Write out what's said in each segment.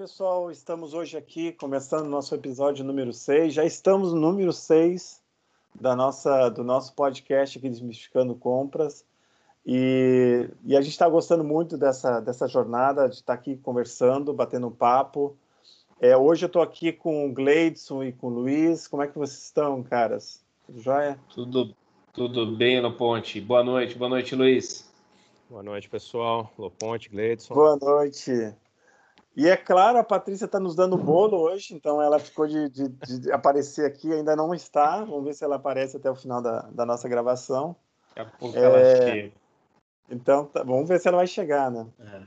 pessoal, estamos hoje aqui começando nosso episódio número 6. Já estamos no número 6 da nossa, do nosso podcast aqui Desmistificando Compras. E, e a gente está gostando muito dessa, dessa jornada, de estar tá aqui conversando, batendo um papo. É, hoje eu estou aqui com o Gleidson e com o Luiz. Como é que vocês estão, caras? Tudo jóia? Tudo, tudo bem, Loponte. Boa noite, boa noite, Luiz. Boa noite, pessoal. Loponte, Gleidson. Boa noite. E é claro, a Patrícia está nos dando bolo hoje, então ela ficou de, de, de, aparecer aqui, ainda não está. Vamos ver se ela aparece até o final da, da nossa gravação. Daqui a pouco é... ela chega. Então, tá, vamos ver se ela vai chegar, né? É.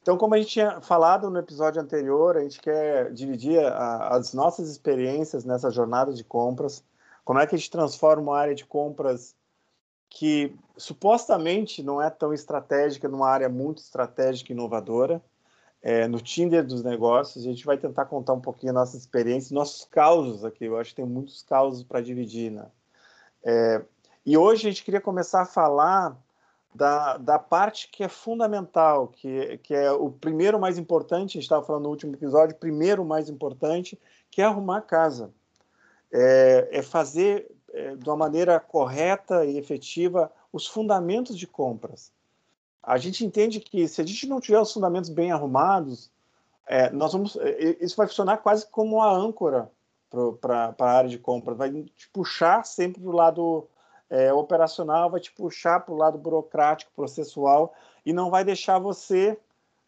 Então, como a gente tinha falado no episódio anterior, a gente quer dividir a, as nossas experiências nessa jornada de compras. Como é que a gente transforma uma área de compras que supostamente não é tão estratégica numa área muito estratégica e inovadora é, no Tinder dos negócios. A gente vai tentar contar um pouquinho a nossa experiência, nossos causos aqui. Eu acho que tem muitos causos para dividir, né? É, e hoje a gente queria começar a falar da, da parte que é fundamental, que, que é o primeiro mais importante, a gente estava falando no último episódio, primeiro mais importante, que é arrumar a casa. É, é fazer é, de uma maneira correta e efetiva os fundamentos de compras a gente entende que se a gente não tiver os fundamentos bem arrumados, é, nós vamos, é, isso vai funcionar quase como uma âncora para a área de compra, vai te puxar sempre para o lado é, operacional, vai te puxar para o lado burocrático, processual, e não vai deixar você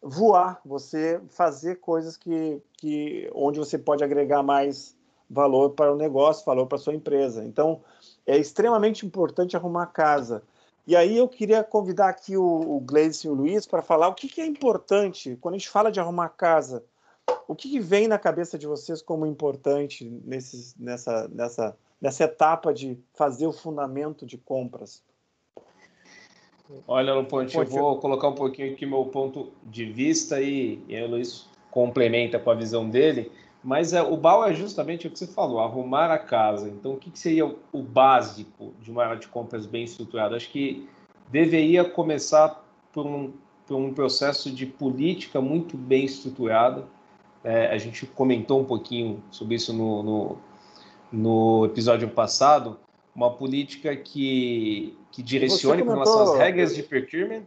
voar, você fazer coisas que, que onde você pode agregar mais valor para o negócio, valor para a sua empresa. Então, é extremamente importante arrumar casa. E aí eu queria convidar aqui o, o Gleison e o Luiz para falar o que, que, é importante quando a gente fala de arrumar casa. O que, que vem na cabeça de vocês como importante nesses, nessa, nessa, nessa etapa de fazer o fundamento de compras? Olha, Luponte, eu vou colocar um pouquinho aqui meu ponto de vista e, e o Luiz complementa com a visão dele. Mas é, o BAL é justamente o que você falou, arrumar a casa. Então, o que, que seria o, o básico de uma área de compras bem estruturada? Acho que deveria começar por um, por um processo de política muito bem estruturada. É, a gente comentou um pouquinho sobre isso no, no, no episódio passado. Uma política que, que direcione com relação às regras de procurement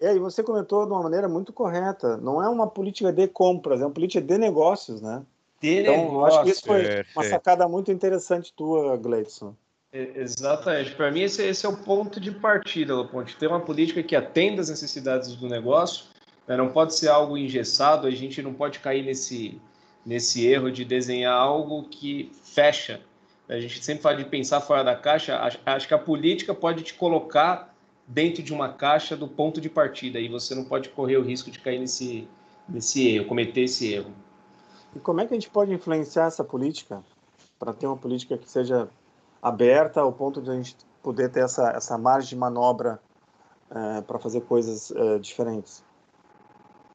é, e você comentou de uma maneira muito correta. Não é uma política de compras, é uma política de negócios, né? Então, acho que isso foi uma sacada muito interessante tua, Gleidson. Exatamente. Para mim, esse, esse, é o ponto de partida, Loponte. Ter uma política que atenda às necessidades do negócio, né? não pode ser algo engessado, a gente não pode cair nesse, nesse erro de desenhar algo que fecha. A gente sempre fala de pensar fora da caixa. Acho, acho que a política pode te colocar dentro de uma caixa do ponto de partida e você não pode correr o risco de cair nesse, nesse erro, cometer esse erro. E como é que a gente pode influenciar essa política para ter uma política que seja aberta ao ponto de a gente poder ter essa, essa margem de manobra é, para fazer coisas é, diferentes?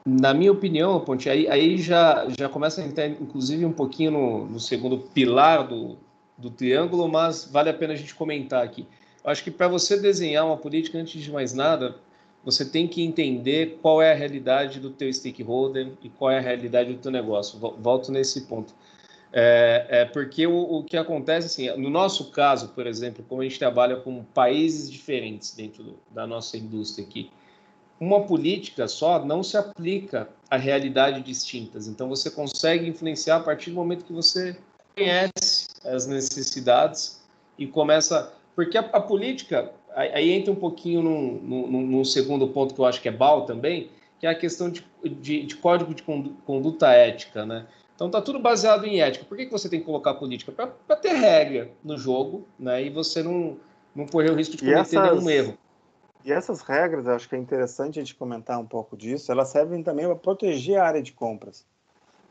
Na minha opinião, Ponte, aí, aí já, já começa a entrar, inclusive, um pouquinho no, no segundo pilar do, do triângulo, mas vale a pena a gente comentar aqui. Eu acho que para você desenhar uma política, antes de mais nada, você tem que entender qual é a realidade do teu stakeholder e qual é a realidade do teu negócio. Volto nesse ponto. É, é porque o, o, que acontece, assim, no nosso caso, por exemplo, como a gente trabalha com países diferentes dentro do, da nossa indústria aqui, uma política só não se aplica a realidades distintas. Então, você consegue influenciar a partir do momento que você conhece as necessidades e começa... Porque a, a política, aí entra um pouquinho num, num, num, segundo ponto que eu acho que é BAL também, que é a questão de, de, de código de conduta ética, né? Então está tudo baseado em ética. Por que, que você tem que colocar política? Para ter regra no jogo, né? E você não, não correr o risco de cometer essas, nenhum erro. E essas regras, acho que é interessante a gente comentar um pouco disso, elas servem também para proteger a área de compras.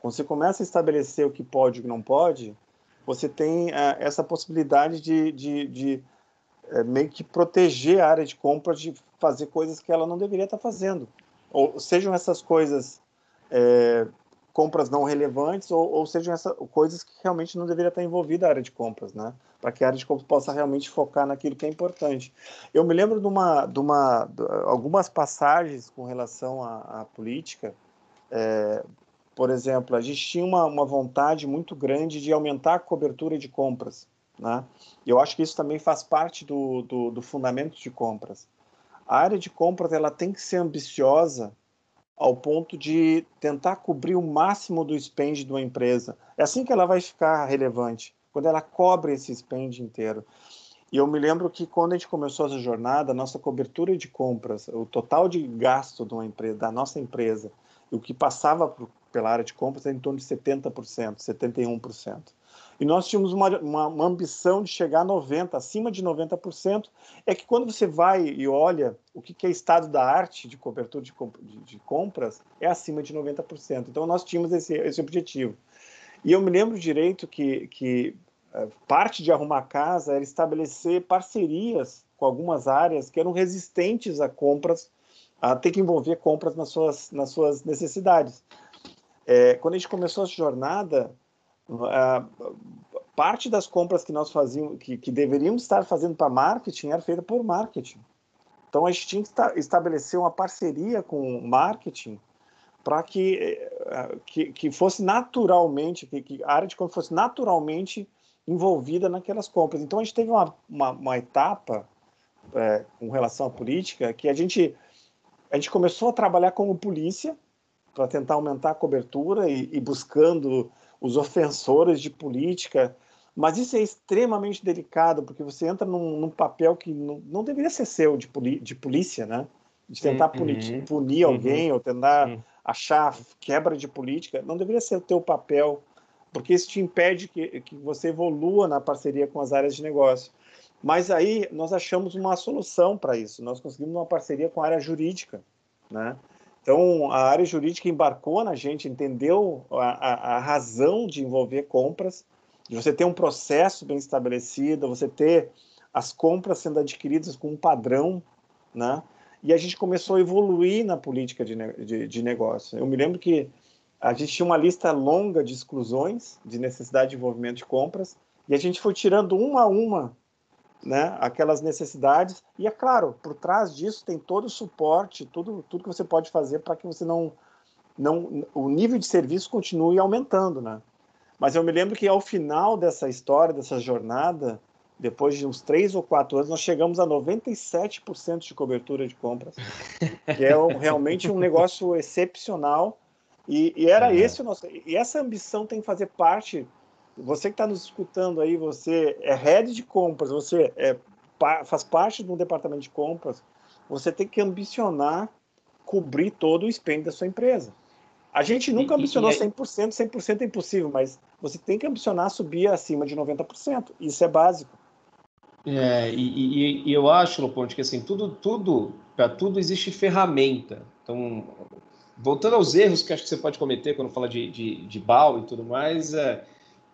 Quando você começa a estabelecer o que pode e o que não pode, você tem uh, essa possibilidade de, de, de é, meio que proteger a área de compra de fazer coisas que ela não deveria estar fazendo. Ou sejam essas coisas é, compras não relevantes, ou, ou sejam essas coisas que realmente não deveria estar envolvida a área de compras, né? Para que a área de compras possa realmente focar naquilo que é importante. Eu me lembro de, uma, de, uma, de algumas passagens com relação à, à política, é, por exemplo, a gente tinha uma, uma vontade muito grande de aumentar a cobertura de compras. Né? Eu acho que isso também faz parte do, do, do fundamento de compras. A área de compras ela tem que ser ambiciosa ao ponto de tentar cobrir o máximo do spend de uma empresa. É assim que ela vai ficar relevante, quando ela cobre esse spend inteiro. E eu me lembro que quando a gente começou essa jornada, a nossa cobertura de compras, o total de gasto de uma empresa, da nossa empresa, o que passava pela área de compras era em torno de 70%, 71%. E nós tínhamos uma, uma, uma, ambição de chegar a 90%, acima de 90%. É que quando você vai e olha o que, que é estado da arte de cobertura de, de, de, compras, é acima de 90%. Então nós tínhamos esse, esse objetivo. E eu me lembro direito que, que eh, parte de arrumar casa era estabelecer parcerias com algumas áreas que eram resistentes a compras, a ter que envolver compras nas suas, nas suas necessidades. É, quando a gente começou essa jornada, parte das compras que nós fazíamos, que, que deveríamos estar fazendo para marketing, era feita por marketing. Então a gente tinha que estabelecer uma parceria com o marketing para que, eh, que, que, fosse naturalmente, que, que, a área de compra fosse naturalmente envolvida naquelas compras. Então a gente teve uma, uma, uma etapa é, com relação à política que a gente, a gente começou a trabalhar como polícia para tentar aumentar a cobertura e, e buscando os ofensores de política, mas isso é extremamente delicado, porque você entra num, num papel que não, não, deveria ser seu de, de polícia, né? De tentar uhum. punir, punir uhum. alguém ou tentar uhum. achar quebra de política, não deveria ser o teu papel, porque isso te impede que, que você evolua na parceria com as áreas de negócio. Mas aí nós achamos uma solução para isso, nós conseguimos uma parceria com a área jurídica, né? Então, a área jurídica embarcou na gente, entendeu a, a, a, razão de envolver compras, de você ter um processo bem estabelecido, você ter as compras sendo adquiridas com um padrão, né? E a gente começou a evoluir na política de, de, de negócio. Eu me lembro que a gente tinha uma lista longa de exclusões, de necessidade de envolvimento de compras, e a gente foi tirando uma a uma né, aquelas necessidades. E é claro, por trás disso tem todo o suporte, tudo, tudo que você pode fazer para que você não, não, o nível de serviço continue aumentando, né? Mas eu me lembro que ao final dessa história, dessa jornada, depois de uns três ou quatro anos, nós chegamos a 97% de cobertura de compras, que é um, realmente um negócio excepcional. E, e era é. esse o nosso. E essa ambição tem que fazer parte você que está nos escutando aí, você é head de compras, você é, faz parte de um departamento de compras, você tem que ambicionar cobrir todo o spend da sua empresa. A gente nunca e, ambicionou e, e 100%, 100% é impossível, mas você tem que ambicionar subir acima de 90%. Isso é básico. É, e, e, eu acho, Loponte, que assim, tudo, tudo, para tudo existe ferramenta. Então, voltando aos erros que acho que você pode cometer quando fala de, de, de BAL e tudo mais, é,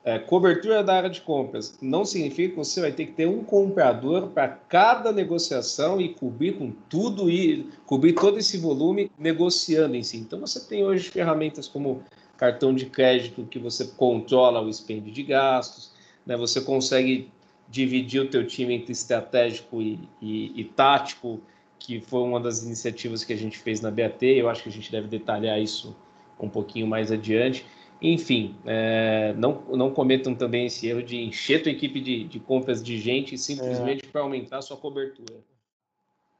é, cobertura da área de compras não significa que você vai ter que ter um comprador para cada negociação e cobrir com tudo e cobrir todo esse volume negociando em si. Então você tem hoje ferramentas como cartão de crédito que você controla o spend de gastos, né? Você consegue dividir o teu time entre estratégico e, e, e tático, que foi uma das iniciativas que a gente fez na BAT. Eu acho que a gente deve detalhar isso um pouquinho mais adiante. Enfim, é, não, não cometam também esse erro de encher tua equipe de, de compras de gente simplesmente é. para aumentar a sua cobertura.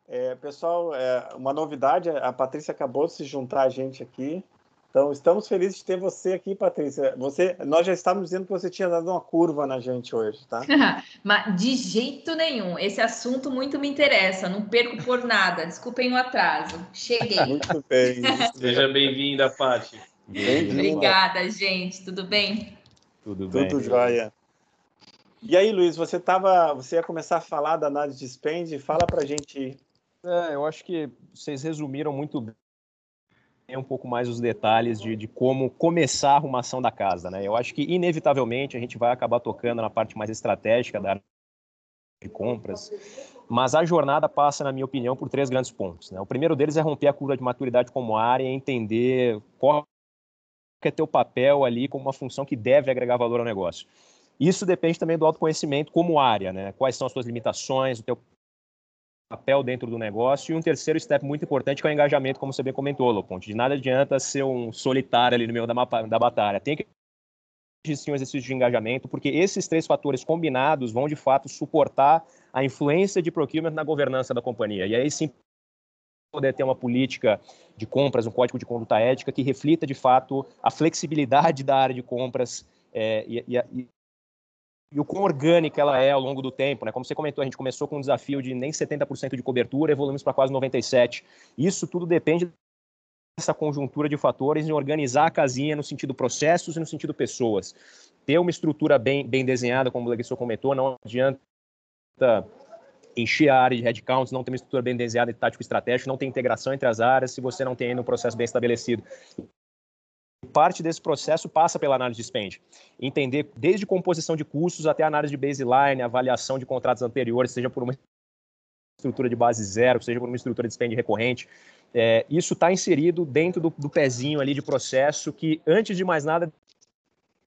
É, pessoal, é, uma novidade, a Patrícia acabou de se juntar a gente aqui. Então, estamos felizes de ter você aqui, Patrícia. Você, nós já estávamos dizendo que você tinha dado uma curva na gente hoje, tá? Mas de jeito nenhum. Esse assunto muito me interessa. Não perco por nada. Desculpem o atraso. Cheguei. muito bem. Seja bem-vinda, Paty. Obrigada, gente. Tudo bem? Tudo bem. Tudo jóia. E aí, Luiz, você tava, você ia começar a falar da análise de spend? Fala para a gente. É, eu acho que vocês resumiram muito bem um pouco mais os detalhes de, de, como começar a arrumação da casa, né? Eu acho que inevitavelmente a gente vai acabar tocando na parte mais estratégica da de compras, mas a jornada passa, na minha opinião, por três grandes pontos. Né? O primeiro deles é romper a curva de maturidade como área e entender qual é teu papel ali como uma função que deve agregar valor ao negócio. Isso depende também do autoconhecimento como área, né? Quais são as suas limitações, o teu papel dentro do negócio. E um terceiro step muito importante que é o engajamento, como você bem comentou, Loponte. De nada adianta ser um solitário ali no meio da, da batalha. Tem que existir um exercício de engajamento, porque esses três fatores combinados vão, de fato, suportar a influência de procurement na governança da companhia. E aí sim poder ter uma política de compras, um código de conduta ética que reflita, de fato, a flexibilidade da área de compras é, e, e, e o quão orgânica ela é ao longo do tempo. Né? Como você comentou, a gente começou com um desafio de nem 70% de cobertura, evoluímos para quase 97%. Isso tudo depende dessa conjuntura de fatores em organizar a casinha no sentido processos e no sentido pessoas. Ter uma estrutura bem, bem desenhada, como o Leguiço comentou, não adianta encher a área de headcounts, não ter uma estrutura bem desenhada de tático estratégico, não ter integração entre as áreas se você não tem ainda um processo bem estabelecido parte desse processo passa pela análise de spend. Entender desde composição de custos até análise de baseline, avaliação de contratos anteriores, seja por uma estrutura de base zero, seja por uma estrutura de spend recorrente. É, isso está inserido dentro do, do pezinho ali de processo que, antes de mais nada,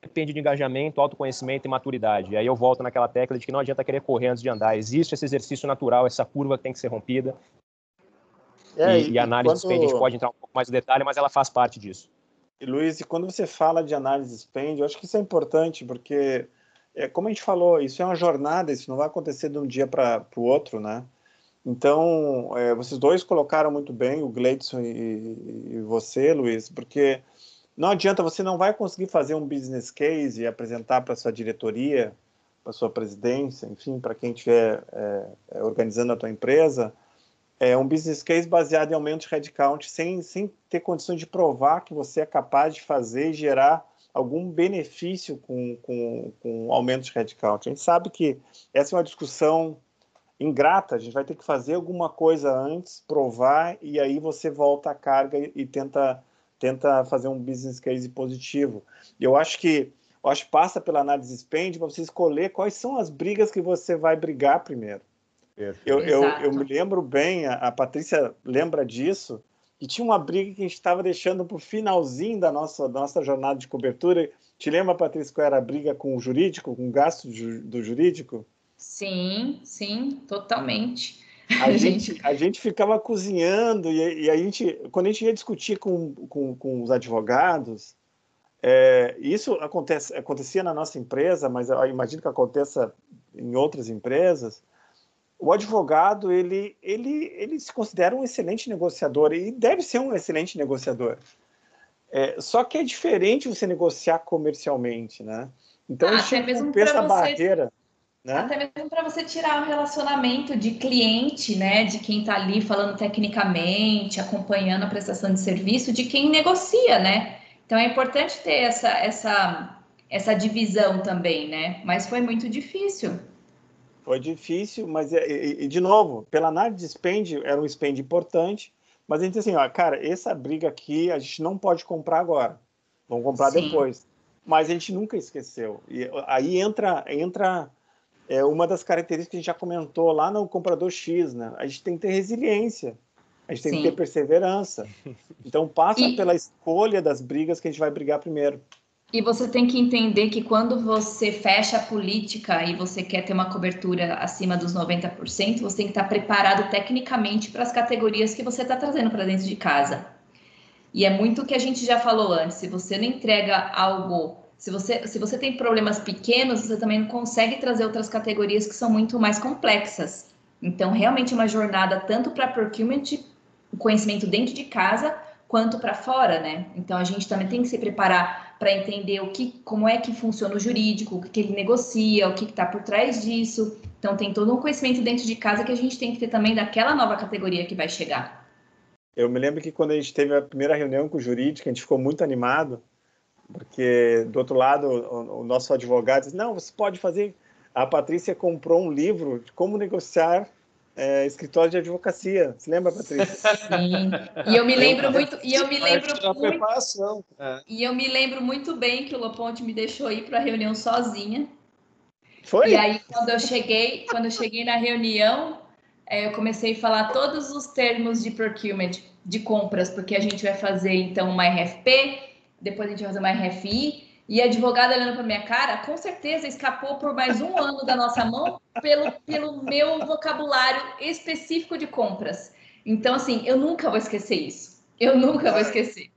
depende de engajamento, autoconhecimento e maturidade. E aí eu volto naquela tecla de que não adianta querer correr antes de andar. Existe esse exercício natural, essa curva que tem que ser rompida. É, e, e, a análise quando... spend, a gente pode entrar um pouco mais no detalhe, mas ela faz parte disso. E, Luiz, quando você fala de análise spend, eu acho que isso é importante, porque, é, como a gente falou, isso é uma jornada, isso não vai acontecer de um dia para o outro, né? Então, é, vocês dois colocaram muito bem, o Gleidson e, e, você, Luiz, porque não adianta, você não vai conseguir fazer um business case e apresentar para sua diretoria, para sua presidência, enfim, para quem estiver é, é, organizando a tua empresa, é, um business case baseado em aumento de headcount, sem, sem ter condições de provar que você é capaz de fazer e gerar algum benefício com, com, com aumento de headcount. A gente sabe que essa é uma discussão ingrata, a gente vai ter que fazer alguma coisa antes, provar, e aí você volta a carga e, tenta, tenta fazer um business case positivo. E eu acho que eu acho que passa pela análise spend para você escolher quais são as brigas que você vai brigar primeiro. Eu, eu, eu, me lembro bem, a, a, Patrícia lembra disso, e tinha uma briga que a gente estava deixando para o finalzinho da nossa, da nossa jornada de cobertura. Te lembra, Patrícia, qual era a briga com o jurídico, com o gasto do jurídico? Sim, sim, totalmente. A gente, a gente ficava cozinhando e, e a gente, quando a gente ia discutir com, com, com os advogados, é, isso acontece, acontecia na nossa empresa, mas eu imagino que aconteça em outras empresas o advogado ele, ele, ele se considera um excelente negociador e deve ser um excelente negociador. É, só que é diferente você negociar comercialmente, né? Então, ah, até mesmo essa você, barreira. Né? Até mesmo para você tirar o relacionamento de cliente, né? De quem está ali falando tecnicamente, acompanhando a prestação de serviço, de quem negocia, né? Então é importante ter essa, essa, essa divisão também, né? Mas foi muito difícil. Foi difícil, mas, é, e, e, de novo, pela análise de spend, era um spend importante, mas a gente assim, ó, cara, essa briga aqui a gente não pode comprar agora, vamos comprar Sim. depois. Mas a gente nunca esqueceu. E aí entra, entra é, uma das características que a gente já comentou lá no comprador X, né? A gente tem que ter resiliência, a gente tem Sim. que ter perseverança. Então passa e... pela escolha das brigas que a gente vai brigar primeiro. E você tem que entender que quando você fecha a política e você quer ter uma cobertura acima dos 90%, você tem que estar preparado tecnicamente para as categorias que você está trazendo para dentro de casa. E é muito o que a gente já falou antes: se você não entrega algo, se você, se você tem problemas pequenos, você também não consegue trazer outras categorias que são muito mais complexas. Então, realmente uma jornada tanto para procurement, o conhecimento dentro de casa, quanto para fora, né? Então, a gente também tem que se preparar para entender o que, como é que funciona o jurídico, o que, que ele negocia, o que está por trás disso. Então tem todo um conhecimento dentro de casa que a gente tem que ter também daquela nova categoria que vai chegar. Eu me lembro que quando a gente teve a primeira reunião com o jurídico, a gente ficou muito animado, porque do outro lado o, o nosso advogado disse, não, você pode fazer. A Patrícia comprou um livro de como negociar é, escritório de advocacia. Se lembra, Patrícia? Sim. E eu me lembro muito. E eu me lembro muito, é. E eu me lembro muito bem que o Loponte me deixou ir para a reunião sozinha. Foi? E aí, quando eu cheguei, quando eu cheguei na reunião, é, eu comecei a falar todos os termos de procurement de compras, porque a gente vai fazer então uma RFP, depois a gente vai fazer uma RFI, E a advogada olhando para minha cara, com certeza escapou por mais um ano da nossa mão pelo, pelo meu vocabulário específico de compras. Então, assim, eu nunca vou esquecer isso. Eu nunca vou esquecer.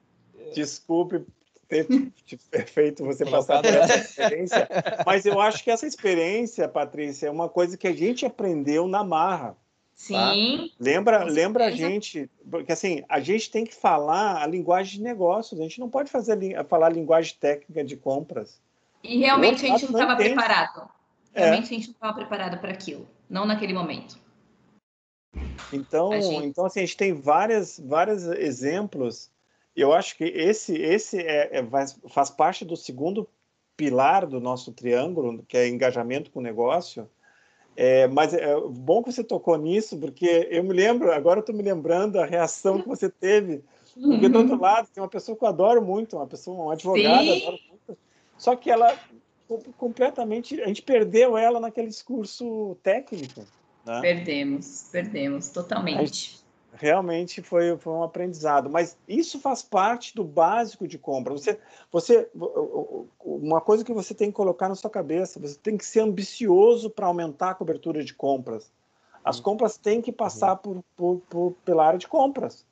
Desculpe ter feito você passar por essa experiência, mas eu acho que essa experiência, Patrícia, é uma coisa que a gente aprendeu na marra. Tá? Sim. Tá? Lembra, lembra a gente, porque assim, a gente tem que falar a linguagem de negócios, a gente não pode fazer falar a linguagem técnica de compras. E realmente a gente não estava preparado. É. Realmente é. a gente não estava preparado para aquilo, não naquele momento. Então, gente... então assim, a gente tem várias, vários exemplos. Eu acho que esse, esse é, é, faz parte do segundo pilar do nosso triângulo, que é engajamento com o negócio é, mas é bom que você tocou nisso, porque eu me lembro, agora eu estou me lembrando a reação que você teve. Porque do outro lado tem uma pessoa que eu adoro muito, uma pessoa, uma advogada, adoro muito, só que ela completamente, a gente perdeu ela naquele discurso técnico. Né? Perdemos, perdemos totalmente realmente foi, foi um aprendizado. Mas isso faz parte do básico de compra. Você, você, uma coisa que você tem que colocar na sua cabeça, você tem que ser ambicioso para aumentar a cobertura de compras. As uhum. compras têm que passar por, por, por pela área de compras.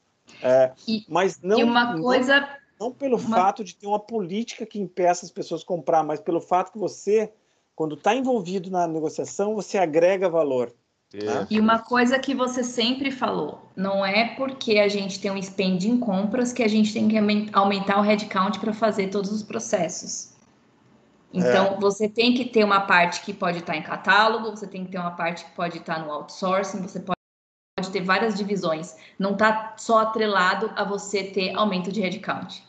É, e, mas não, e uma coisa, não, não pelo uma... fato de ter uma política que impeça as pessoas comprar, mas pelo fato que você, quando está envolvido na negociação, você agrega valor. Né? E uma coisa que você sempre falou, não é porque a gente tem um spend em compras que a gente tem que aumentar o headcount para fazer todos os processos. Então, é. você tem que ter uma parte que pode estar em catálogo, você tem que ter uma parte que pode estar no outsourcing, você pode, pode ter várias divisões. Não está só atrelado a você ter aumento de headcount.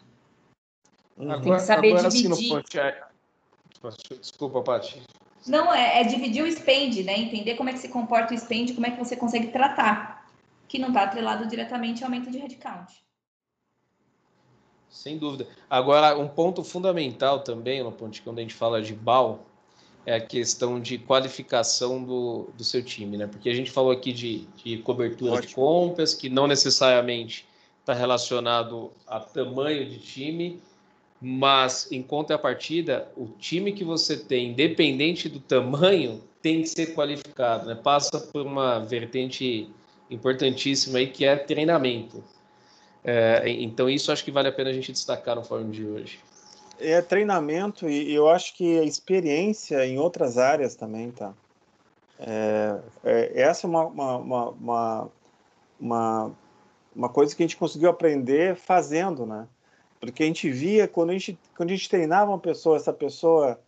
Agora, tem que saber agora, dividir. Assim, Desculpa, Paty. Não, é, é, dividir o spend, né? Entender como é que se comporta o spend, como é que você consegue tratar, que não está atrelado diretamente ao aumento de headcount. Sem dúvida. Agora, um ponto fundamental também, no ponto quando a gente fala de BAL, é a questão de qualificação do, do seu time, né? Porque a gente falou aqui de, de cobertura Ótimo. de compras, que não necessariamente está relacionado a tamanho de time, mas em contrapartida, o time que você tem, independente do tamanho, tem que ser qualificado, né? Passa por uma vertente importantíssima aí que é treinamento. É, então isso acho que vale a pena a gente destacar no fórum de hoje. É treinamento e eu acho que a experiência em outras áreas também, tá? É, é, essa é uma, uma, uma, uma, uma coisa que a gente conseguiu aprender fazendo, né? Porque a gente via, quando a gente, quando a gente treinava uma pessoa, essa pessoa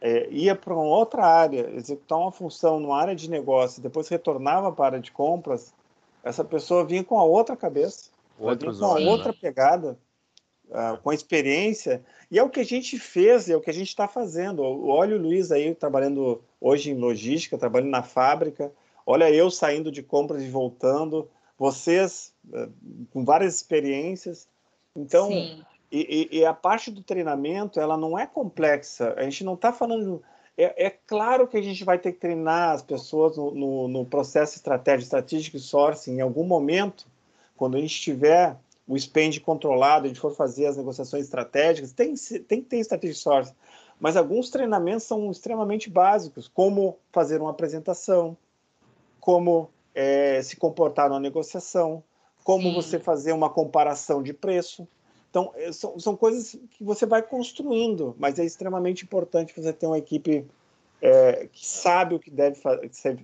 é, ia para uma outra área, executar uma função numa área de negócio, depois retornava para a área de compras, essa pessoa vinha com a outra cabeça, vinha com a outra pegada, uh, com a experiência, e é o que a gente fez, é o que a gente está fazendo. Olha o Luiz aí trabalhando hoje em logística, trabalhando na fábrica, olha eu saindo de compras e voltando, vocês uh, com várias experiências. Então, Sim. E, e, e, a parte do treinamento, ela não é complexa. A gente não está falando. É, é, claro que a gente vai ter que treinar as pessoas no, no, no processo estratégico, estratégico sourcing em algum momento, quando a gente tiver o spend controlado, a gente for fazer as negociações estratégicas, tem, tem que ter estratégia sourcing. Mas alguns treinamentos são extremamente básicos, como fazer uma apresentação, como é, se comportar numa negociação, como Sim. você fazer uma comparação de preço. Então, é, são, são coisas que você vai construindo, mas é extremamente importante você ter uma equipe é, que sabe o que deve,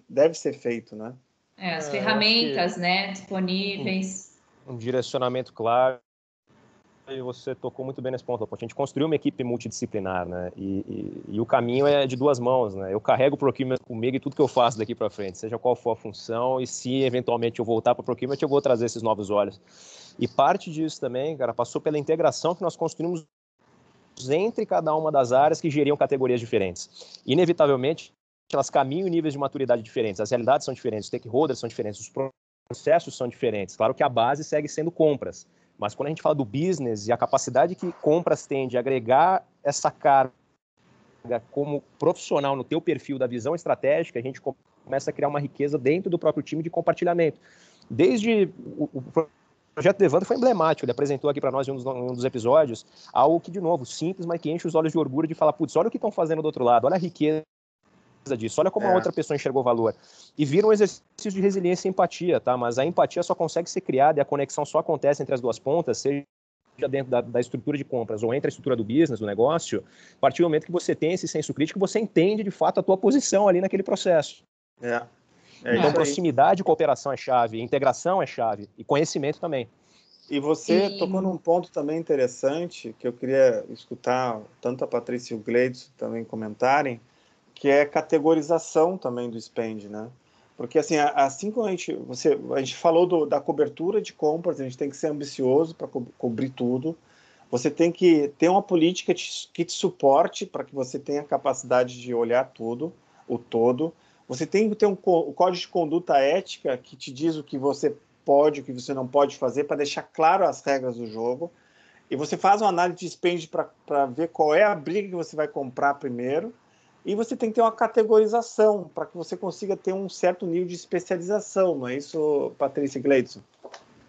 deve ser feito, né? É, as é, ferramentas, que... né, disponíveis. Um, um, direcionamento claro. E você tocou muito bem nesse ponto, A gente construiu uma equipe multidisciplinar, né? E, e, e, o caminho é de duas mãos, né? Eu carrego o procurement comigo e tudo que eu faço daqui para frente, seja qual for a função, e se eventualmente eu voltar para o procurement, eu vou trazer esses novos olhos. E parte disso também, cara, passou pela integração que nós construímos entre cada uma das áreas que geriam categorias diferentes. Inevitavelmente, elas caminham em níveis de maturidade diferentes, as realidades são diferentes, os stakeholders são diferentes, os processos são diferentes. Claro que a base segue sendo compras, mas quando a gente fala do business e a capacidade que compras tem de agregar essa carga como profissional no teu perfil da visão estratégica, a gente começa a criar uma riqueza dentro do próprio time de compartilhamento. Desde o, projeto do Evandro foi emblemático. Ele apresentou aqui para nós em um dos, um dos, episódios algo que, de novo, simples, mas que enche os olhos de orgulho de falar: putz, olha o que estão fazendo do outro lado, olha a riqueza disso, olha como é. a outra pessoa enxergou valor. E vira um exercício de resiliência e empatia, tá? Mas a empatia só consegue ser criada e a conexão só acontece entre as duas pontas, seja dentro da, da, estrutura de compras ou entre a estrutura do business, do negócio, a partir do momento que você tem esse senso crítico, você entende de fato a tua posição ali naquele processo. É. é então, proximidade e cooperação é chave, integração é chave e conhecimento também. E você e... tocou num ponto também interessante que eu queria escutar tanto a Patrícia e o Gleidson também comentarem, que é categorização também do spend, né? Porque assim, assim como a gente, você, a gente falou do, da cobertura de compras, a gente tem que ser ambicioso para co cobrir tudo. Você tem que ter uma política te, que te suporte para que você tenha a capacidade de olhar tudo, o todo. Você tem que ter um, código de conduta ética que te diz o que você pode, o que você não pode fazer, para deixar claro as regras do jogo. E você faz uma análise de spend para ver qual é a briga que você vai comprar primeiro e você tem que ter uma categorização para que você consiga ter um certo nível de especialização, não é isso, Patrícia Gleidson?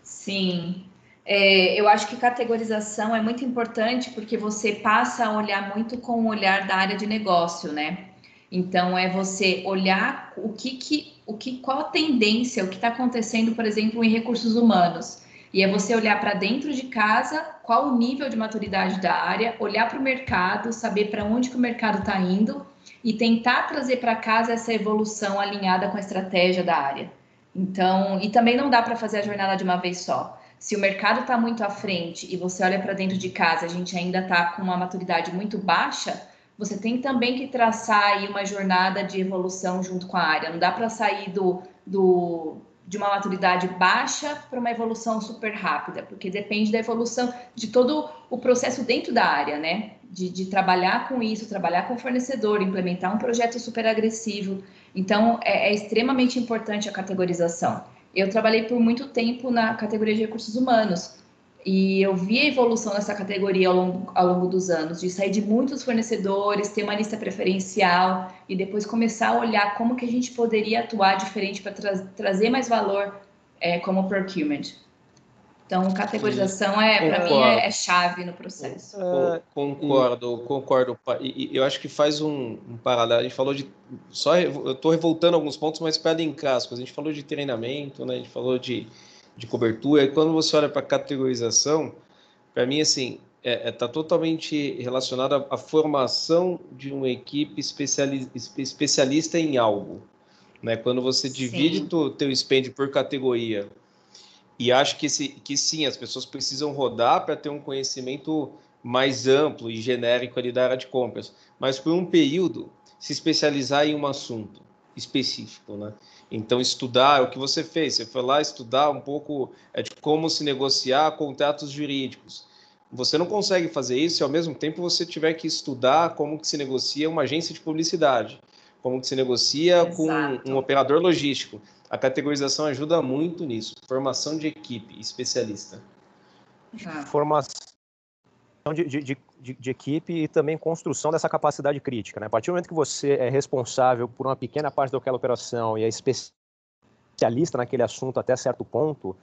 Sim. É, eu acho que categorização é muito importante porque você passa a olhar muito com o olhar da área de negócio, né? Então é você olhar o que, que o que qual a tendência, o que está acontecendo, por exemplo, em recursos humanos. E é você olhar para dentro de casa, qual o nível de maturidade da área, olhar para o mercado, saber para onde que o mercado está indo e tentar trazer para casa essa evolução alinhada com a estratégia da área. Então, e também não dá para fazer a jornada de uma vez só. Se o mercado está muito à frente e você olha para dentro de casa, a gente ainda está com uma maturidade muito baixa, você tem também que traçar aí uma jornada de evolução junto com a área. Não dá para sair do, do, de uma maturidade baixa para uma evolução super rápida, porque depende da evolução de todo o processo dentro da área, né? de, de, trabalhar com isso, trabalhar com o fornecedor, implementar um projeto super agressivo. Então, é, é, extremamente importante a categorização. Eu trabalhei por muito tempo na categoria de recursos humanos e eu vi a evolução dessa categoria ao longo, ao longo dos anos, de sair de muitos fornecedores, ter uma lista preferencial e depois começar a olhar como que a gente poderia atuar diferente para tra trazer mais valor é, como procurement. Então, categorização é, para mim, é, é, chave no processo. É, concordo, concordo. E, eu acho que faz um, um paralelo. A gente falou de. Só eu estou revoltando alguns pontos, mas para linkar as coisas. A gente falou de treinamento, né? a gente falou de, de cobertura. E quando você olha para categorização, para mim, assim, está é, é, tá totalmente relacionado à, formação de uma equipe especiali, especialista em algo. Né? Quando você divide o teu spend por categoria e acho que, esse, que sim, as pessoas precisam rodar para ter um conhecimento mais amplo e genérico ali da área de compras, mas por um período se especializar em um assunto específico, né? Então estudar é o que você fez, você foi lá estudar um pouco é, de como se negociar contratos jurídicos. Você não consegue fazer isso se ao mesmo tempo você tiver que estudar como que se negocia uma agência de publicidade, como que se negocia Exato. com um operador logístico. A categorização ajuda muito nisso. Formação de equipe, especialista. Formação de, de, de, de, equipe e também construção dessa capacidade crítica. Né? A partir do momento que você é responsável por uma pequena parte daquela operação e é especialista naquele assunto até certo ponto,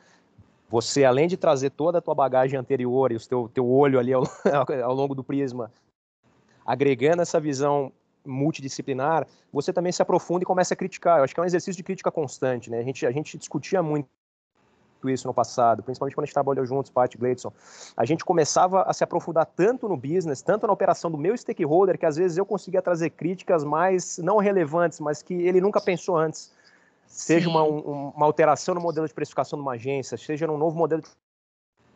você, além de trazer toda a tua bagagem anterior e o teu, teu olho ali ao, ao longo do prisma, agregando essa visão multidisciplinar, você também se aprofunda e começa a criticar. Eu acho que é um exercício de crítica constante, né? A gente, a gente discutia muito isso no passado, principalmente quando a gente trabalhou juntos, Pat Gleidson, a gente começava a se aprofundar tanto no business, tanto na operação do meu stakeholder, que às vezes eu conseguia trazer críticas mais não relevantes, mas que ele nunca pensou antes. Seja uma, um, uma alteração no modelo de precificação de uma agência, seja num novo modelo de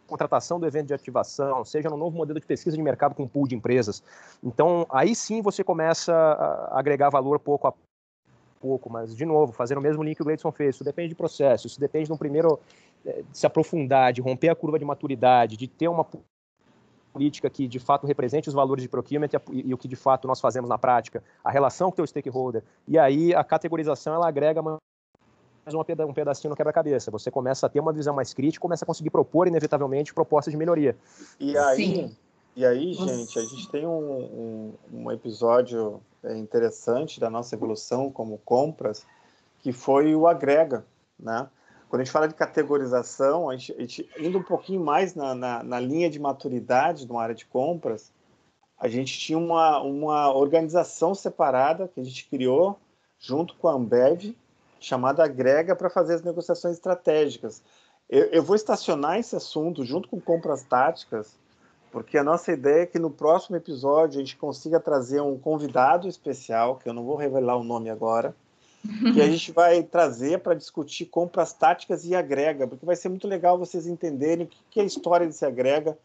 contratação do evento de ativação, seja no novo modelo de pesquisa de mercado com pool de empresas. Então, aí sim você começa a agregar valor pouco a pouco, mas, de novo, fazendo o mesmo link que o Gleidson fez, isso depende de processo, isso depende de um primeiro, se aprofundar, de romper a curva de maturidade, de ter uma política que de fato represente os valores de procurement e, e, o que de fato nós fazemos na prática, a relação com o teu stakeholder. E aí a categorização ela agrega mais um pedacinho no quebra-cabeça. Você começa a ter uma visão mais crítica, começa a conseguir propor, inevitavelmente, propostas de melhoria. E aí, e aí gente, a gente tem um, um, um episódio é, interessante da nossa evolução como compras, que foi o agrega, né? Quando a gente fala de categorização, a gente, a gente indo um pouquinho mais na, na, na, linha de maturidade de uma área de compras, a gente tinha uma, uma organização separada que a gente criou junto com a Ambev, chamada Agrega, para fazer as negociações estratégicas. Eu, eu vou estacionar esse assunto junto com compras táticas, porque a nossa ideia é que no próximo episódio a gente consiga trazer um convidado especial, que eu não vou revelar o nome agora, que a gente vai trazer para discutir compras táticas e agrega, porque vai ser muito legal vocês entenderem o que é a história desse agrega.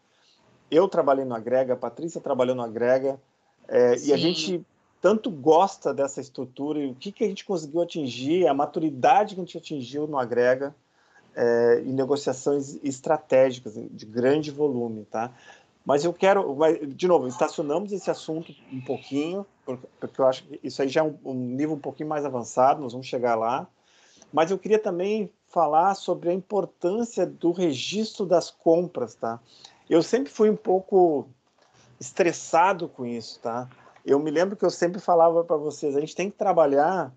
Eu trabalhei no agrega, a Patrícia trabalhou no agrega, é, e a gente tanto gosta dessa estrutura e o que, que a gente conseguiu atingir, a maturidade que a gente atingiu no agrega é, em negociações estratégicas de grande volume, tá? Mas eu quero, de novo, estacionamos esse assunto um pouquinho, porque eu acho que isso aí já é um, um nível um pouquinho mais avançado, nós vamos chegar lá. Mas eu queria também falar sobre a importância do registro das compras, tá? Eu sempre fui um pouco estressado com isso, tá? Eu me lembro que eu sempre falava para vocês, a gente tem que trabalhar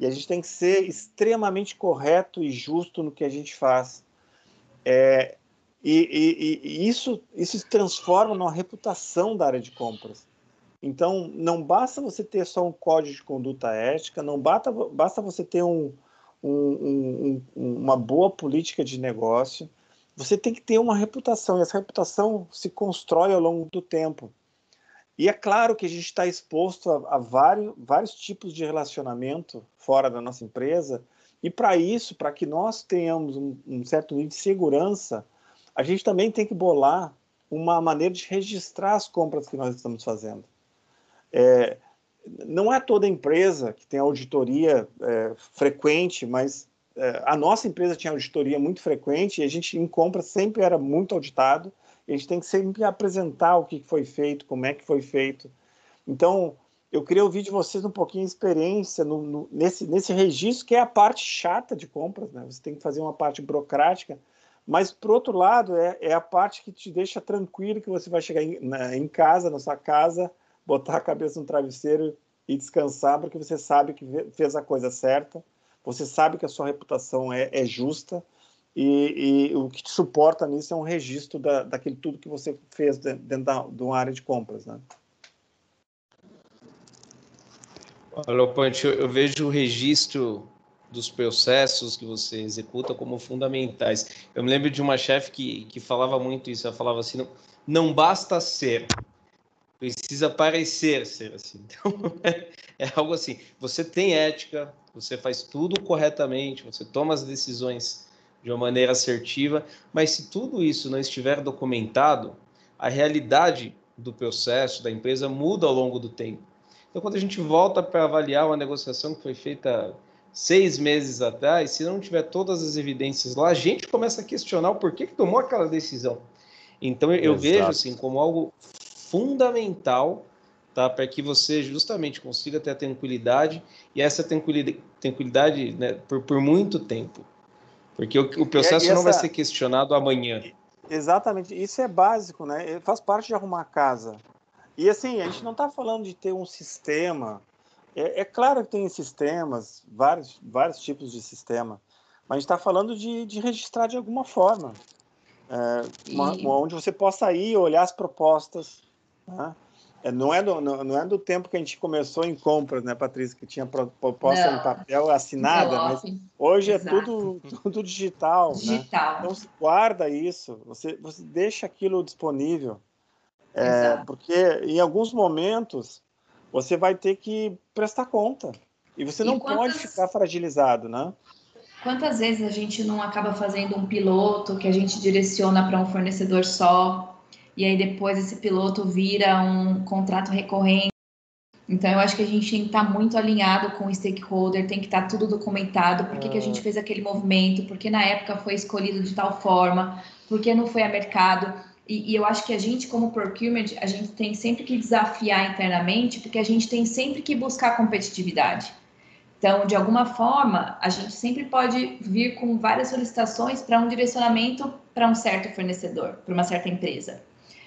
e a gente tem que ser extremamente correto e justo no que a gente faz. É, e, e, e, isso, isso se transforma numa reputação da área de compras. Então, não basta você ter só um código de conduta ética, não basta, basta você ter um, um, um, uma boa política de negócio, você tem que ter uma reputação, e essa reputação se constrói ao longo do tempo. E é claro que a gente está exposto a, a, vários, vários tipos de relacionamento fora da nossa empresa, e para isso, para que nós tenhamos um, um certo nível de segurança, a gente também tem que bolar uma maneira de registrar as compras que nós estamos fazendo. É, não é toda empresa que tem auditoria é, frequente, mas é, a nossa empresa tinha auditoria muito frequente e a gente em compra sempre era muito auditado. a gente tem que sempre apresentar o que foi feito, como é que foi feito. Então, eu queria ouvir de vocês um pouquinho de experiência no, no, nesse, nesse registro, que é a parte chata de compras. Né? Você tem que fazer uma parte burocrática, mas, por outro lado, é, é a parte que te deixa tranquilo que você vai chegar em, na, em casa, na sua casa, botar a cabeça no travesseiro e descansar, porque você sabe que fez a coisa certa, você sabe que a sua reputação é, é justa, e, e, o que te suporta nisso é um registro da, daquele tudo que você fez dentro da, de uma área de compras, né? Olha, eu, eu vejo o registro dos processos que você executa como fundamentais. Eu me lembro de uma chefe que, que falava muito isso, ela falava assim, não, não basta ser, precisa parecer ser assim. Então, é, é, algo assim, você tem ética, você faz tudo corretamente, você toma as decisões de uma maneira assertiva, mas se tudo isso não estiver documentado, a realidade do processo, da empresa, muda ao longo do tempo. Então, quando a gente volta para avaliar uma negociação que foi feita seis meses atrás, se não tiver todas as evidências lá, a gente começa a questionar o porquê que tomou aquela decisão. Então eu, eu vejo assim como algo fundamental tá, para que você justamente consiga ter a tranquilidade e essa tranquilidade, tranquilidade né, por, por muito tempo. Porque o, o processo essa... não vai ser questionado amanhã. Exatamente, isso é básico, né? Faz parte de arrumar casa. E assim, a gente não está falando de ter um sistema é, é, claro que tem sistemas, vários, vários tipos de sistema, mas a gente está falando de, de registrar de alguma forma, é, uma, onde você possa ir olhar as propostas. Né? É, não, é do, não, não, é do tempo que a gente começou em compras, né, Patrícia, que tinha proposta não. em papel assinada, mas hoje é Exato. é tudo, tudo digital. Né? Digital. Né? Então, você guarda isso, você, você deixa aquilo disponível. É, porque em alguns momentos você vai ter que prestar conta. E você não quantas... pode ficar fragilizado, né? Quantas vezes a gente não acaba fazendo um piloto que a gente direciona para um fornecedor só, e aí depois esse piloto vira um contrato recorrente? Então, eu acho que a gente tem que estar tá muito alinhado com o stakeholder, tem que estar tá tudo documentado, por que, é. que a gente fez aquele movimento, porque na época foi escolhido de tal forma, porque não foi a mercado. E, e, eu acho que a gente, como procurement, a gente tem sempre que desafiar internamente, porque a gente tem sempre que buscar competitividade. Então, de alguma forma, a gente sempre pode vir com várias solicitações para um direcionamento para um certo fornecedor, para uma certa empresa.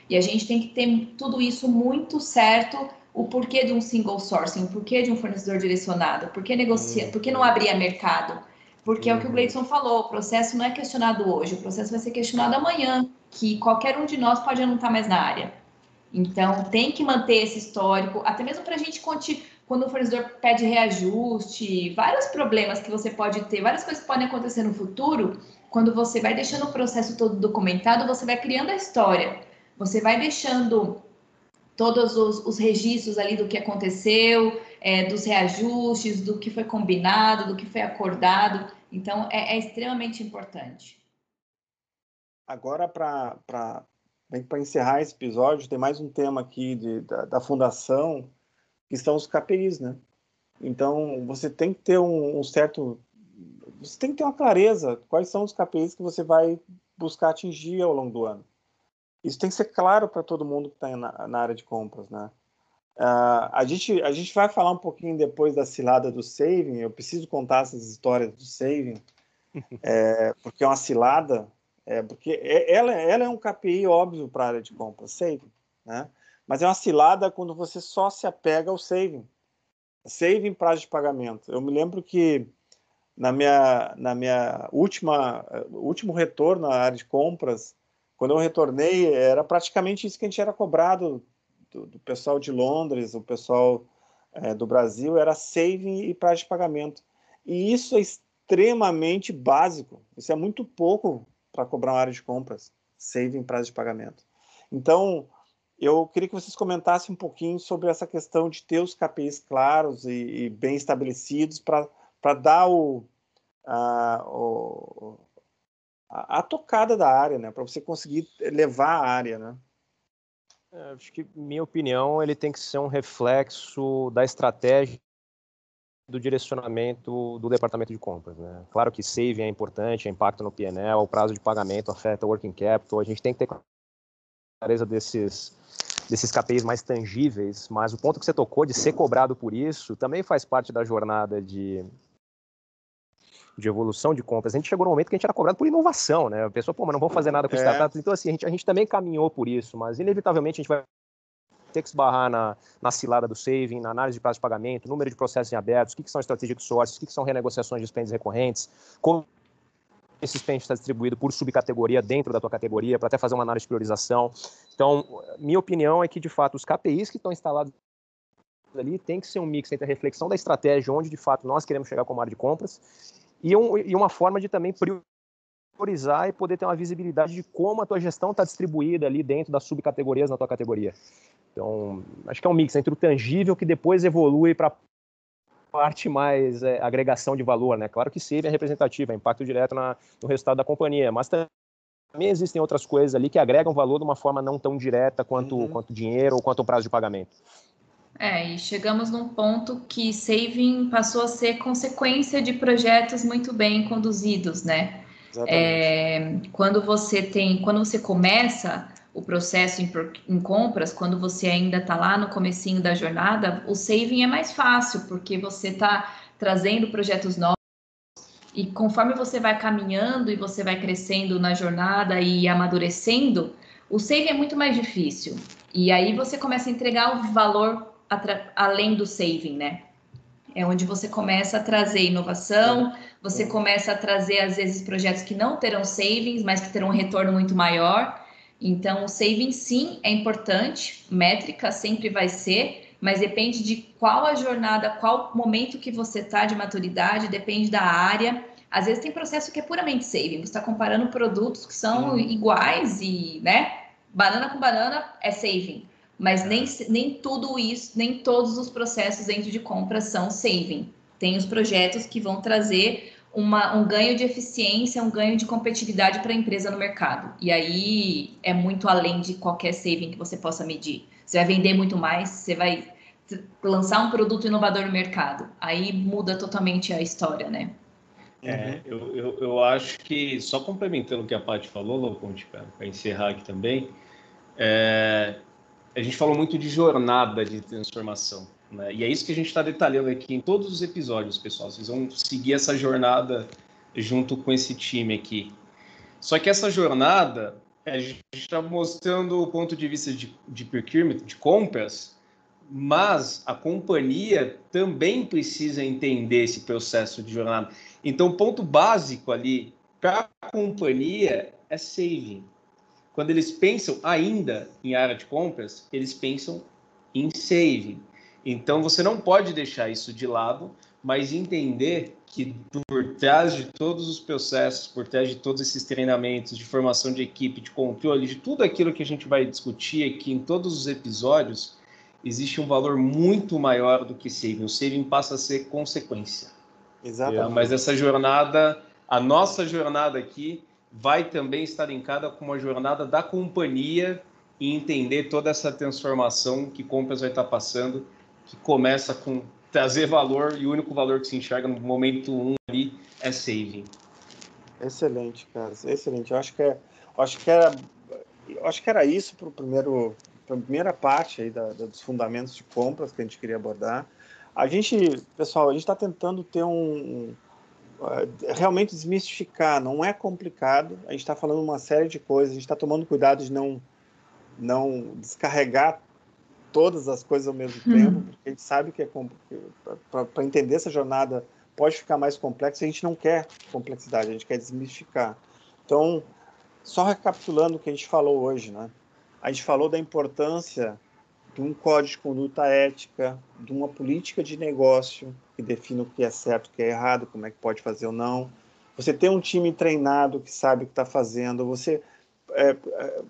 E a gente tem que ter tudo isso muito certo, o porquê de um single sourcing, o porquê de um fornecedor direcionado, por que negocia, por que não abrir mercado. Porque é o que o uhum. Gleison falou, o processo não é questionado hoje, o processo vai ser questionado amanhã, que qualquer um de nós pode não estar mais na área. Então, tem que manter esse histórico, até mesmo para a gente quando o fornecedor pede reajuste, vários problemas que você pode ter, várias coisas que podem acontecer no futuro, quando você vai deixando o processo todo documentado, você vai criando a história, você vai deixando todos os, os registros ali do que aconteceu, é, dos reajustes, do que foi combinado, do que foi acordado. Então, é, é extremamente importante. Agora, para encerrar esse episódio, tem mais um tema aqui de, da, da fundação que são os KPIs, né? Então, você tem que ter um, um, certo... Você tem que ter uma clareza quais são os KPIs que você vai buscar atingir ao longo do ano. Isso tem que ser claro para todo mundo que está na, na, área de compras, né? Uh, a, gente, a gente vai falar um pouquinho depois da cilada do saving. Eu preciso contar essas histórias do saving, é, porque é uma cilada, é, porque é, ela, ela é um KPI óbvio para a área de compras, saving, né? Mas é uma cilada quando você só se apega ao saving. Saving prazo de pagamento. Eu me lembro que na minha, na minha última último retorno na área de compras, quando eu retornei, era praticamente isso que a gente era cobrado do, do pessoal de Londres, o pessoal é, do Brasil, era saving e prazo de pagamento. E isso é extremamente básico. Isso é muito pouco para cobrar uma área de compras, saving e prazo de pagamento. Então, eu queria que vocês comentassem um pouquinho sobre essa questão de ter os KPIs claros e, e bem estabelecidos para dar o, a, o, a, a, tocada da área, né? Para você conseguir levar a área, né? É, acho que, minha opinião, ele tem que ser um reflexo da estratégia do direcionamento do departamento de compras. Né? Claro que saving é importante, é impacto no PNL, o prazo de pagamento afeta o working capital, a gente tem que ter clareza desses, desses KPIs mais tangíveis, mas o ponto que você tocou de ser cobrado por isso também faz parte da jornada de, de evolução de compras. A gente chegou no momento que a gente era cobrado por inovação, né? A pessoa, pô, mas não vamos fazer nada com é. startups. Então, assim, a gente, a gente também caminhou por isso, mas inevitavelmente a gente vai ter que esbarrar na, na cilada do saving, na análise de prazo de pagamento, número de processos em abertos, o que, que são strategic sources, o que, que são renegociações de spends recorrentes, como esse spend está distribuído por subcategoria dentro da tua categoria, para até fazer uma análise de priorização. Então, minha opinião é que, de fato, os KPIs que estão instalados ali tem que ser um mix entre a reflexão da estratégia, onde, de fato, nós queremos chegar com a área de compras, e, um, e uma forma de também priorizar e poder ter uma visibilidade de como a tua gestão está distribuída ali dentro das subcategorias na tua categoria. Então, acho que é um mix entre o tangível que depois evolui para parte mais é, agregação de valor, né? Claro que SAVE é representativa, é impacto direto na, no resultado da companhia, mas também existem outras coisas ali que agregam valor de uma forma não tão direta quanto, uhum. quanto dinheiro ou quanto o prazo de pagamento. É, e chegamos num ponto que saving passou a ser consequência de projetos muito bem conduzidos, né? É, quando você tem, quando você começa o processo em, em compras, quando você ainda está lá no comecinho da jornada, o saving é mais fácil, porque você está trazendo projetos novos e conforme você vai caminhando e você vai crescendo na jornada e amadurecendo, o saving é muito mais difícil. E aí você começa a entregar o valor além do saving, né? É onde você começa a trazer inovação, você começa a trazer, às vezes, projetos que não terão savings, mas que terão um retorno muito maior. Então, o saving sim é importante, métrica sempre vai ser, mas depende de qual a jornada, qual momento que você está de maturidade, depende da área. Às vezes tem processo que é puramente saving, você está comparando produtos que são iguais e, né? Banana com banana é saving, mas nem, nem tudo isso, nem todos os processos dentro de compra são saving. Tem os projetos que vão trazer uma, um ganho de eficiência, um ganho de competitividade para a empresa no mercado. E aí é muito além de qualquer saving que você possa medir. Você vai vender muito mais, você vai lançar um produto inovador no mercado. Aí muda totalmente a história, né? É, eu, eu, eu acho que, só complementando o que a Paty falou, Loponte, para encerrar aqui também, é, a gente falou muito de jornada de transformação. Né? E é isso que a gente está detalhando aqui em todos os episódios, pessoal. Vocês vão seguir essa jornada junto com esse time aqui. Só que essa jornada, a gente está mostrando o ponto de vista de, de procurement, de compras, mas a companhia também precisa entender esse processo de jornada. Então, o ponto básico ali para a companhia é saving. Quando eles pensam ainda em área de compras, eles pensam em saving. Então, você não pode deixar isso de lado, mas entender que por trás de todos os processos, por trás de todos esses treinamentos de formação de equipe, de controle, de tudo aquilo que a gente vai discutir aqui em todos os episódios, existe um valor muito maior do que saving. O saving passa a ser consequência. Exatamente. É, mas essa jornada, a nossa jornada aqui, vai também estar linkada com uma jornada da companhia e entender toda essa transformação que compras vai estar passando, que começa com trazer valor e o único valor que se enxerga no momento um ali é saving. Excelente, cara, excelente. Eu acho que é, acho que era, acho que era isso para o primeiro, pra primeira parte aí da, da, dos fundamentos de compras que a gente queria abordar. A gente, pessoal, a gente está tentando ter um, realmente desmistificar. Não é complicado. A gente está falando uma série de coisas. A gente está tomando cuidado de não não descarregar todas as coisas ao mesmo uhum. tempo, porque a gente sabe que é para entender essa jornada pode ficar mais complexo. A gente não quer complexidade, a gente quer desmistificar. Então, só recapitulando o que a gente falou hoje, né? A gente falou da importância de um código de conduta ética, de uma política de negócio que define o que é certo, o que é errado, como é que pode fazer ou não. Você ter um time treinado que sabe o que está fazendo, você é, é,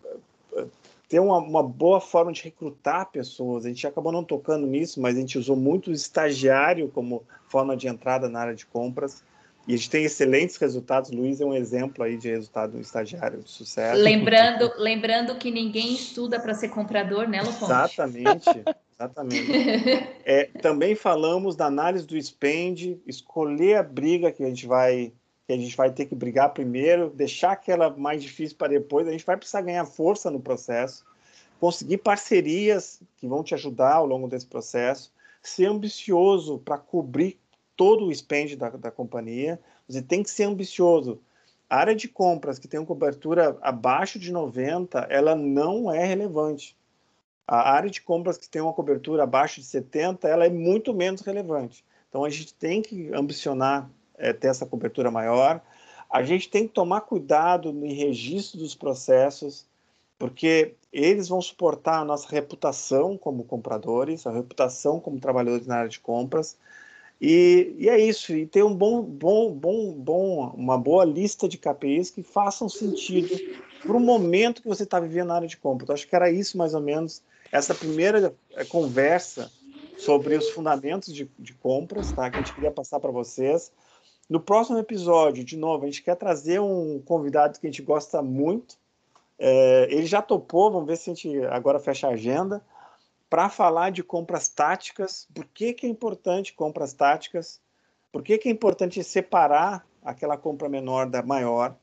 ter uma, uma, boa forma de recrutar pessoas. A gente acabou não tocando nisso, mas a gente usou muito o estagiário como forma de entrada na área de compras. E a gente tem excelentes resultados. Luiz é um exemplo aí de resultado estagiário de sucesso. Lembrando, lembrando que ninguém estuda para ser comprador, né, Loponte? Exatamente. Exatamente. É, também falamos da análise do spend, escolher a briga que a gente vai que a gente vai ter que brigar primeiro, deixar aquela mais difícil para depois. A gente vai precisar ganhar força no processo, conseguir parcerias que vão te ajudar ao longo desse processo, ser ambicioso para cobrir todo o spend da, da companhia. Você tem que ser ambicioso. A área de compras que tem uma cobertura abaixo de 90, ela não é relevante. A área de compras que tem uma cobertura abaixo de 70, ela é muito menos relevante. Então a gente tem que ambicionar é, ter essa cobertura maior. A gente tem que tomar cuidado no registro dos processos, porque eles vão suportar a nossa reputação como compradores, a reputação como trabalhadores na área de compras. E, e é isso, e ter um bom, bom, bom, bom, uma boa lista de KPIs que façam sentido para o momento que você está vivendo na área de compras. Então, acho que era isso mais ou menos, essa primeira é, conversa sobre os fundamentos de, de compras, tá? que a gente queria passar para vocês. No próximo episódio, de novo, a gente quer trazer um convidado que a gente gosta muito. É, ele já topou, vamos ver se a gente agora fecha a agenda, para falar de compras táticas. Por que, que é importante compras táticas? Por que, que é importante separar aquela compra menor da maior?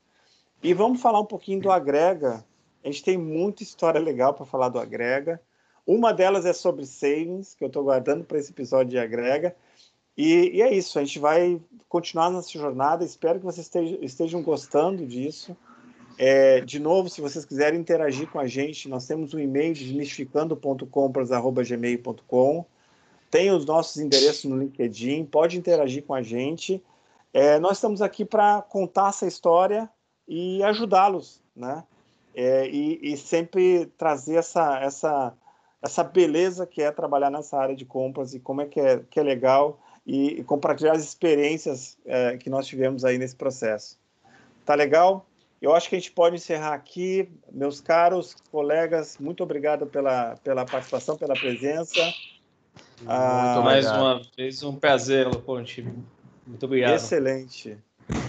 E vamos falar um pouquinho do agrega. A gente tem muita história legal para falar do agrega. Uma delas é sobre savings, que eu estou guardando para esse episódio de agrega. E, e, é isso, a gente vai continuar nessa jornada. Espero que vocês estejam gostando disso. É, de novo, se vocês quiserem interagir com a gente, nós temos um e-mail desmistificando.compras.gmail.com. Tem os nossos endereços no LinkedIn, pode interagir com a gente. É, nós estamos aqui para contar essa história e ajudá-los, né? É, e, e, sempre trazer essa, essa, essa beleza que é trabalhar nessa área de compras e como é que é, que é legal e, compartilhar as experiências é, que nós tivemos aí nesse processo. Tá legal? Eu acho que a gente pode encerrar aqui. Meus caros colegas, muito obrigado pela, pela participação, pela presença. Muito ah, mais uma vez um prazer, Ponte. Muito obrigado. Excelente.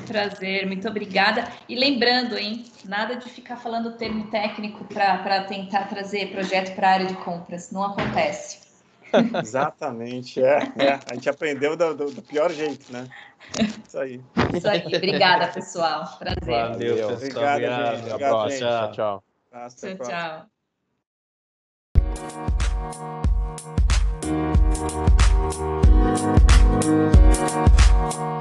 Prazer, muito obrigada. E lembrando, hein, nada de ficar falando termo técnico para tentar trazer projeto para a área de compras. Não acontece. Exatamente, é, é, A gente aprendeu do, do, do, pior jeito, né? Isso aí. Isso aí. Obrigada, pessoal. Prazer. Valeu, pessoal. Obrigado, Obrigado, gente. Obrigado, gente. Tchau, tchau. Até tchau, tchau. tchau.